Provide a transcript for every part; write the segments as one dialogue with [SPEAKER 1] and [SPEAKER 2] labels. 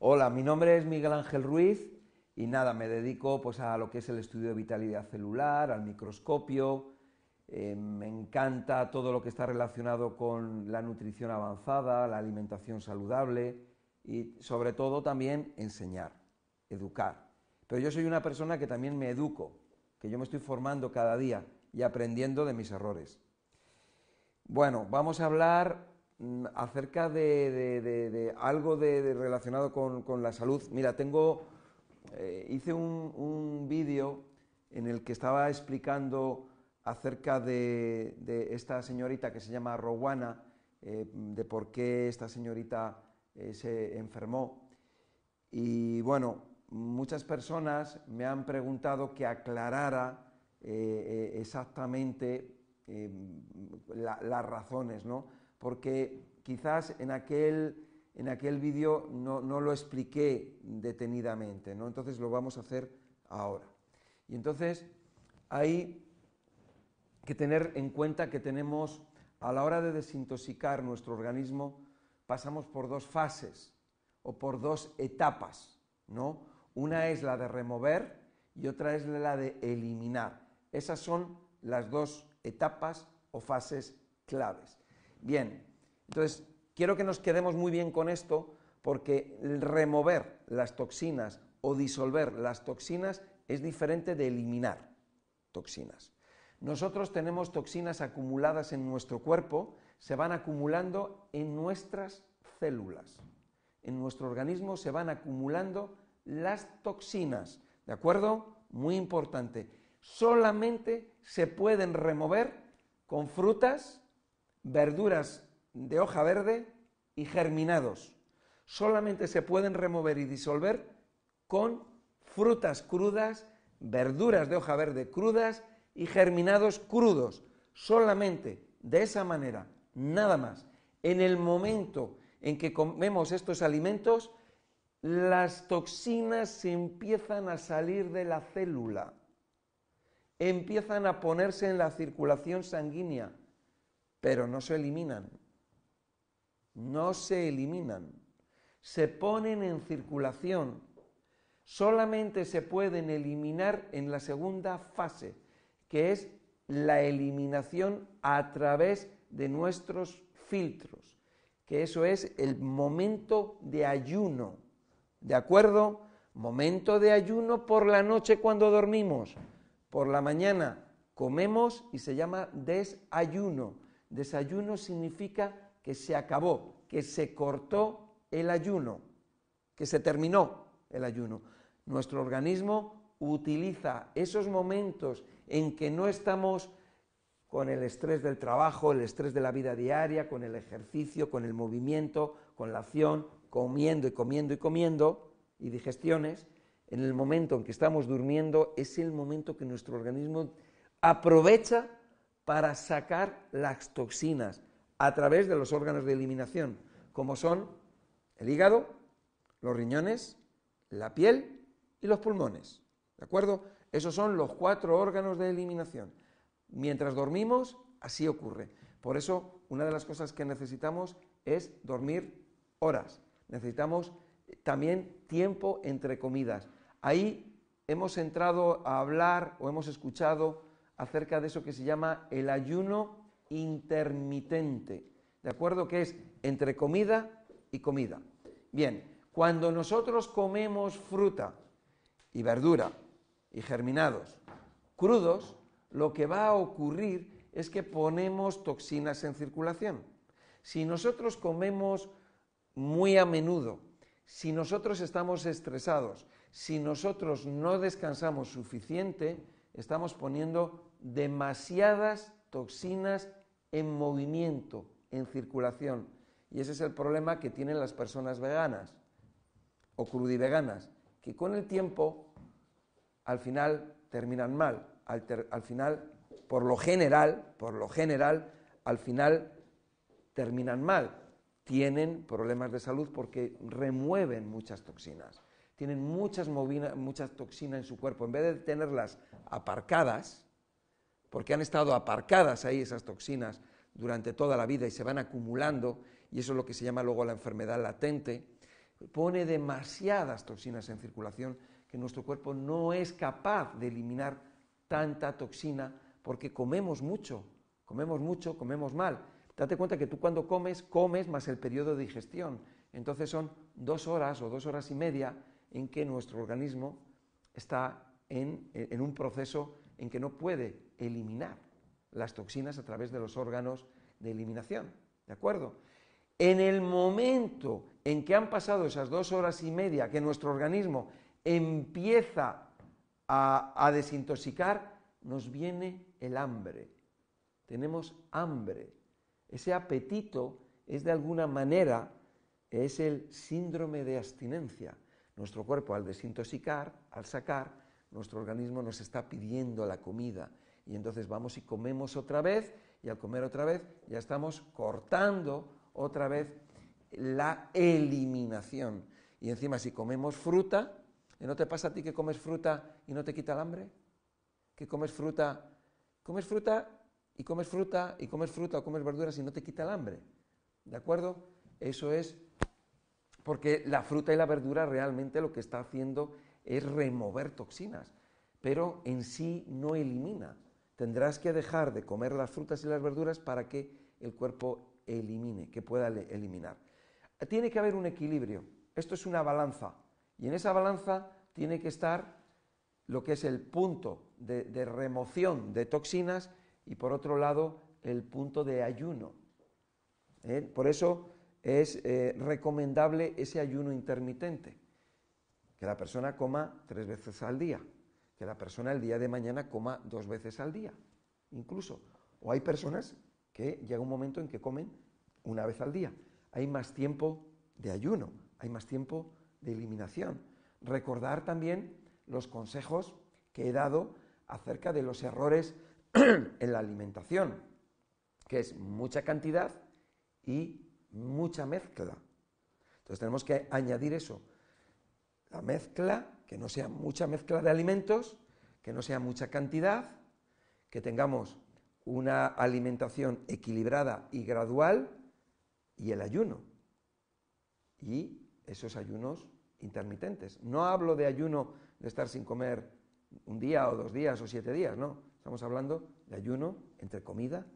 [SPEAKER 1] Hola, mi nombre es Miguel Ángel Ruiz y nada, me dedico pues, a lo que es el estudio de vitalidad celular, al microscopio. Eh, me encanta todo lo que está relacionado con la nutrición avanzada, la alimentación saludable y sobre todo también enseñar, educar. Pero yo soy una persona que también me educo, que yo me estoy formando cada día y aprendiendo de mis errores. Bueno, vamos a hablar acerca de, algo relacionado con, la salud. Mira, tengo, eh, hice un, vídeo en el que estaba explicando acerca de, esta señorita que se llama Rowana, eh, de por qué esta señorita eh, se enfermó. Y bueno, muchas personas me han preguntado que aclarara exactamente las razones, ¿no? Porque quizás en aquel, en aquel vídeo no, lo expliqué detenidamente, ¿no? Entonces lo vamos a hacer ahora. Y entonces hay que tener en cuenta que tenemos, a la hora de desintoxicar nuestro organismo, pasamos por dos fases o por dos etapas, ¿no? Una es la de remover y otra es la de eliminar. Esas son las dos etapas o fases claves. Bien, entonces quiero que nos quedemos muy bien con esto porque remover las toxinas o disolver las toxinas es diferente de eliminar toxinas. Nosotros tenemos toxinas acumuladas en nuestro cuerpo, se van acumulando en nuestras células. En nuestro organismo se van acumulando las toxinas, ¿de acuerdo? Muy importante solamente se pueden remover con frutas, verduras de hoja verde y germinados. Solamente se pueden remover y disolver con frutas crudas, verduras de hoja verde crudas y germinados crudos. Solamente de esa manera, nada más. En el momento en que comemos estos alimentos, las toxinas se empiezan a salir de la célula empiezan a ponerse en la circulación sanguínea, pero no se eliminan. No se eliminan. Se ponen en circulación. Solamente se pueden eliminar en la segunda fase, que es la eliminación a través de nuestros filtros, que eso es el momento de ayuno. ¿De acuerdo? Momento de ayuno por la noche cuando dormimos por la mañana comemos y se llama desayuno. Desayuno significa que se acabó, que se cortó el ayuno, que se terminó el ayuno. Nuestro organismo utiliza esos momentos en que no estamos con el estrés del trabajo, el estrés de la vida diaria, con el ejercicio, con el movimiento, con la acción, comiendo y comiendo y comiendo, y digestiones, en el momento en que estamos durmiendo, es el momento que nuestro organismo aprovecha para sacar las toxinas a través de los órganos de eliminación, como son el hígado, los riñones, la piel y los pulmones. ¿De acuerdo? Esos son los cuatro órganos de eliminación. Mientras dormimos, así ocurre. Por eso, una de las cosas que necesitamos es dormir horas. Necesitamos también tiempo entre comidas. Ahí hemos entrado a hablar o hemos escuchado acerca de eso que se llama el ayuno intermitente, ¿de acuerdo? Que es entre comida y comida. Bien, cuando nosotros comemos fruta y verdura y germinados crudos, lo que va a ocurrir es que ponemos toxinas en circulación. Si nosotros comemos muy a menudo, si nosotros estamos estresados, si nosotros no descansamos suficiente, estamos poniendo demasiadas toxinas en movimiento, en circulación. Y ese es el problema que tienen las personas veganas o crudiveganas, que con el tiempo al final terminan mal. Al, al final, por lo general, por lo general, al final terminan mal. Tienen problemas de salud porque remueven muchas toxinas tienen muchas toxinas en su cuerpo, en vez de tenerlas aparcadas, porque han estado aparcadas ahí esas toxinas durante toda la vida y se van acumulando, y eso es lo que se llama luego la enfermedad latente, pone demasiadas toxinas en circulación que nuestro cuerpo no es capaz de eliminar tanta toxina porque comemos mucho, comemos mucho, comemos mal. Date cuenta que tú cuando comes, comes más el periodo de digestión. Entonces son dos horas o dos horas y media en que nuestro organismo está en, en un proceso en que no puede eliminar las toxinas a través de los órganos de eliminación. ¿De acuerdo? En el momento en que han pasado esas dos horas y media que nuestro organismo empieza a, desintoxicar, nos viene el hambre. Tenemos hambre. Ese apetito es de alguna manera, es el síndrome de abstinencia. Nuestro cuerpo al desintoxicar, al sacar, nuestro organismo nos está pidiendo la comida. Y entonces vamos y comemos otra vez, y al comer otra vez ya estamos cortando otra vez la eliminación. Y encima si comemos fruta, ¿no te pasa a ti que comes fruta y no te quita el hambre? Que comes fruta, comes fruta y comes fruta y comes fruta o comes verduras y no te quita el hambre. ¿De acuerdo? Eso es porque la fruta y la verdura realmente lo que está haciendo es remover toxinas, pero en sí no elimina. Tendrás que dejar de comer las frutas y las verduras para que el cuerpo elimine, que pueda eliminar. Tiene que haber un equilibrio. Esto es una balanza. Y en esa balanza tiene que estar lo que es el punto de, remoción de toxinas y por otro lado el punto de ayuno. ¿eh? Por eso es eh, recomendable ese ayuno intermitente, que la persona coma tres veces al día, que la persona el día de mañana coma dos veces al día, incluso. O hay personas que llega un momento en que comen una vez al día. Hay más tiempo de ayuno, hay más tiempo de eliminación. Recordar también los consejos que he dado acerca de los errores en la alimentación, que es mucha cantidad y mucha mezcla. Entonces tenemos que añadir eso. La mezcla, que no sea mucha mezcla de alimentos, que no sea mucha cantidad, que tengamos una alimentación equilibrada y gradual y el ayuno. Y esos ayunos intermitentes. No hablo de ayuno de estar sin comer un día o dos días o siete días, no. Estamos hablando de ayuno entre comida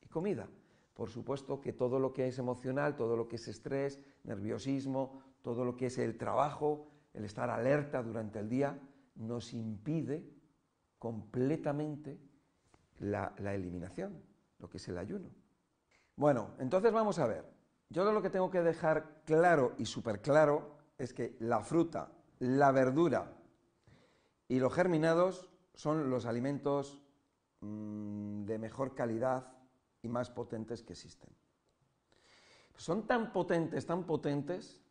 [SPEAKER 1] y comida. Por supuesto que todo lo que es emocional, todo lo que es estrés, nerviosismo, todo lo que es el trabajo, el estar alerta durante el día, nos impide completamente la, eliminación, lo que es el ayuno. Bueno, entonces vamos a ver. Yo lo que tengo que dejar claro y súper claro es que la fruta, la verdura y los germinados son los alimentos mm, de mejor calidad y más potentes que existen. Son tan potentes, tan potentes,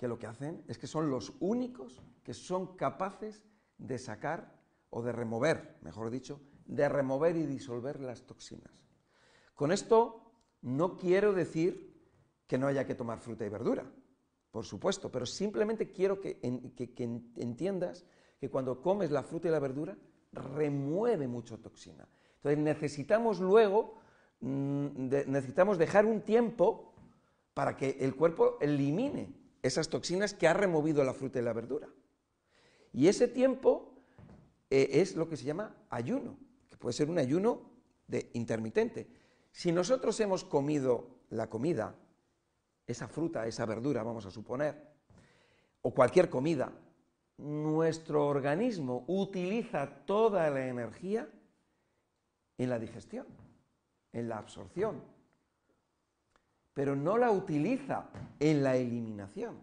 [SPEAKER 1] que lo que hacen es que son los únicos que son capaces de sacar o de remover, mejor dicho, de remover y disolver las toxinas. Con esto no quiero decir que no haya que tomar fruta y verdura, por supuesto, pero simplemente quiero que, entiendas que cuando comes la fruta y la verdura remueve mucho toxina. Entonces necesitamos luego, mm, necesitamos dejar un tiempo para que el cuerpo elimine esas toxinas que ha removido la fruta y la verdura. Y ese tiempo eh, es lo que se llama ayuno puede ser un ayuno de intermitente. Si nosotros hemos comido la comida, esa fruta, esa verdura, vamos a suponer, o cualquier comida, nuestro organismo utiliza toda la energía en la digestión, en la absorción, pero no la utiliza en la eliminación.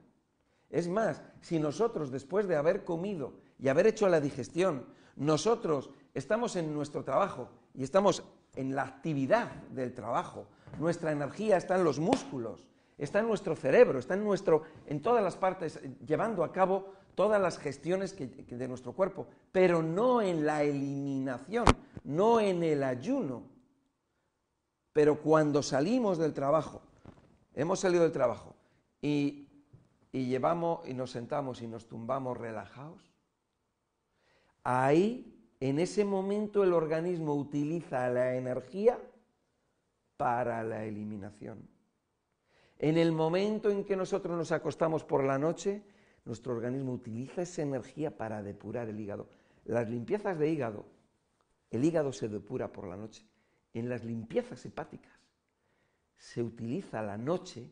[SPEAKER 1] Es más, si nosotros después de haber comido y haber hecho la digestión, nosotros estamos en nuestro trabajo y estamos en la actividad del trabajo. Nuestra energía está en los músculos, está en nuestro cerebro, está en, nuestro, en todas las partes, llevando a cabo todas las gestiones de nuestro cuerpo, pero no en la eliminación, no en el ayuno. Pero cuando salimos del trabajo, hemos salido del trabajo y, y llevamos y nos sentamos y nos tumbamos relajados, ahí en ese momento el organismo utiliza la energía para la eliminación. En el momento en que nosotros nos acostamos por la noche, nuestro organismo utiliza esa energía para depurar el hígado. Las limpiezas de hígado, el hígado se depura por la noche. En las limpiezas hepáticas se utiliza la noche,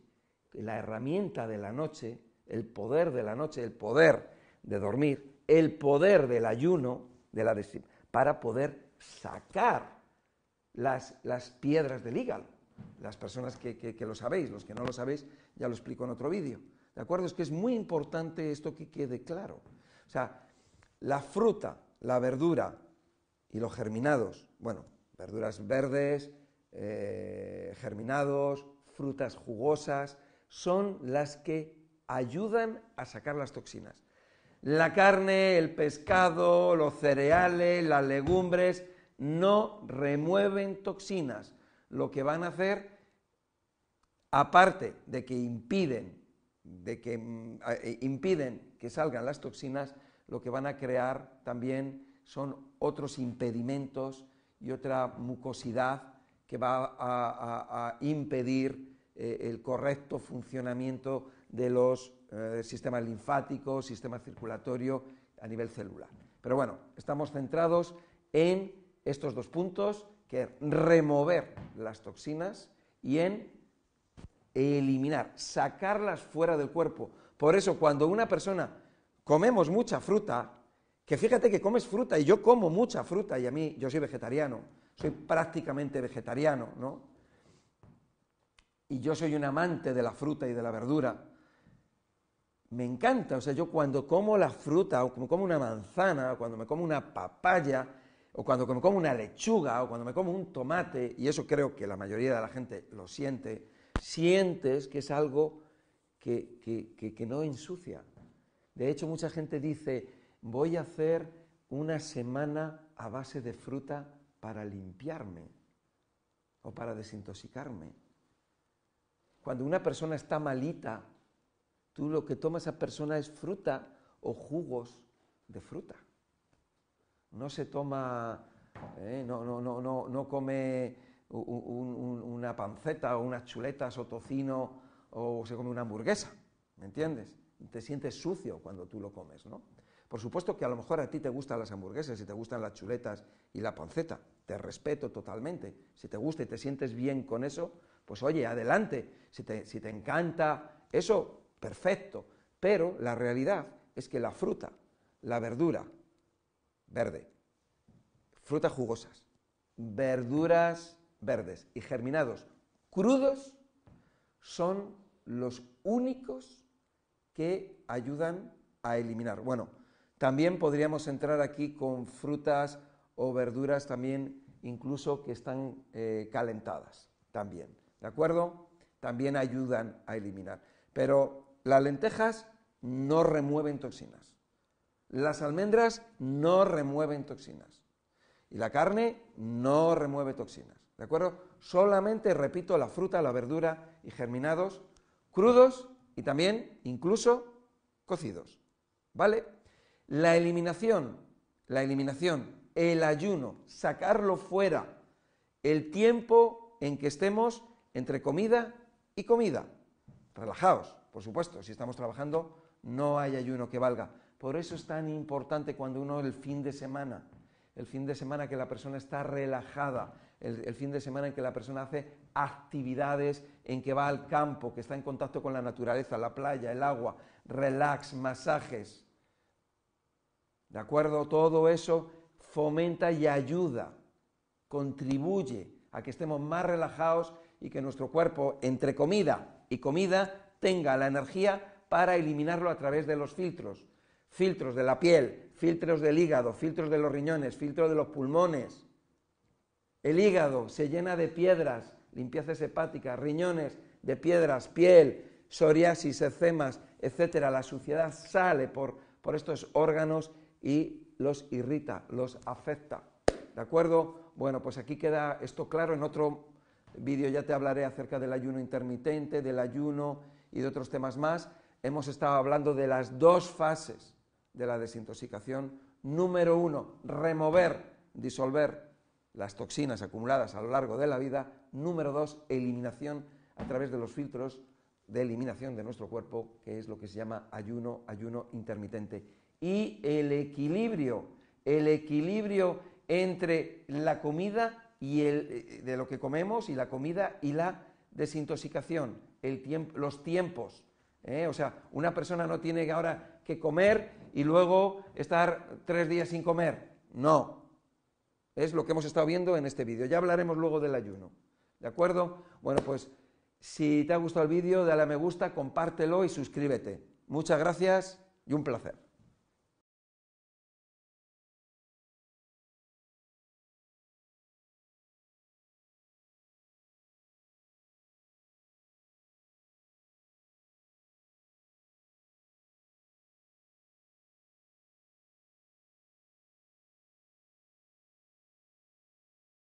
[SPEAKER 1] la herramienta de la noche, el poder de la noche, el poder de dormir, el poder del ayuno, de la para poder sacar las, las piedras del hígado las personas que, lo sabéis, los que no lo sabéis, ya lo explico en otro vídeo. ¿De acuerdo? Es que es muy importante esto que quede claro. O sea, la fruta, la verdura y los germinados, bueno, verduras verdes, eh, germinados, frutas jugosas, son las que ayudan a sacar las toxinas. La carne, el pescado, los cereales, las legumbres no remueven toxinas lo que van a hacer, aparte de que impiden, eh, impiden que salgan las toxinas, lo que van a crear también son otros impedimentos y otra mucosidad que va a, impedir eh, el correcto funcionamiento de los eh, sistemas linfáticos, sistema circulatorio a nivel celular. Pero bueno, estamos centrados en estos dos puntos que remover las toxinas y en eliminar, sacarlas fuera del cuerpo. Por eso cuando una persona comemos mucha fruta, que fíjate que comes fruta y yo como mucha fruta y a mí yo soy vegetariano, soy prácticamente vegetariano, ¿no? Y yo soy un amante de la fruta y de la verdura. Me encanta, o sea, yo cuando como la fruta o como una manzana, o cuando me como una papaya, o cuando me como una lechuga, o cuando me como un tomate, y eso creo que la mayoría de la gente lo siente, sientes que es algo que, que, no ensucia. De hecho, mucha gente dice, voy a hacer una semana a base de fruta para limpiarme o para desintoxicarme. Cuando una persona está malita, tú lo que toma esa persona es fruta o jugos de fruta no se toma, eh, no, no, no, no, come una panceta o unas chuletas o tocino o se come una hamburguesa, ¿me entiendes? Te sientes sucio cuando tú lo comes, ¿no? Por supuesto que a lo mejor a ti te gustan las hamburguesas y te gustan las chuletas y la panceta, te respeto totalmente. Si te gusta y te sientes bien con eso, pues oye, adelante. Si te, si te encanta eso, perfecto. Pero la realidad es que la fruta, la verdura, verde. Frutas jugosas, verduras verdes y germinados crudos son los únicos que ayudan a eliminar. Bueno, también podríamos entrar aquí con frutas o verduras también incluso que están eh, calentadas también, ¿de acuerdo? También ayudan a eliminar. Pero las lentejas no remueven toxinas. Las almendras no remueven toxinas. Y la carne no remueve toxinas. ¿De acuerdo? Solamente, repito, la fruta, la verdura y germinados crudos y también incluso cocidos. ¿Vale? La eliminación, la eliminación, el ayuno, sacarlo fuera, el tiempo en que estemos entre comida y comida. Relajaos, por supuesto, si estamos trabajando no hay ayuno que valga. Por eso es tan importante cuando uno el fin de semana, el fin de semana que la persona está relajada, el, fin de semana en que la persona hace actividades, en que va al campo, que está en contacto con la naturaleza, la playa, el agua, relax, masajes. ¿De acuerdo? Todo eso fomenta y ayuda, contribuye a que estemos más relajados y que nuestro cuerpo, entre comida y comida, tenga la energía para eliminarlo a través de los filtros filtros de la piel, filtros del hígado, filtros de los riñones, filtros de los pulmones. El hígado se llena de piedras, limpiezas hepáticas, riñones de piedras, piel, psoriasis, eczemas, etcétera. La suciedad sale por, por estos órganos y los irrita, los afecta. ¿De acuerdo? Bueno, pues aquí queda esto claro. En otro vídeo ya te hablaré acerca del ayuno intermitente, del ayuno y de otros temas más. Hemos estado hablando de las dos fases de la desintoxicación. Número uno, remover, disolver las toxinas acumuladas a lo largo de la vida. Número dos, eliminación a través de los filtros de eliminación de nuestro cuerpo, que es lo que se llama ayuno, ayuno intermitente. Y el equilibrio, el equilibrio entre la comida y el, eh, de lo que comemos y la comida y la desintoxicación, el los tiempos. ¿eh? O sea, una persona no tiene ahora que comer y luego estar tres días sin comer. No. Es lo que hemos estado viendo en este vídeo. Ya hablaremos luego del ayuno. ¿De acuerdo? Bueno, pues si te ha gustado el vídeo, dale a me gusta, compártelo y suscríbete. Muchas gracias y un placer.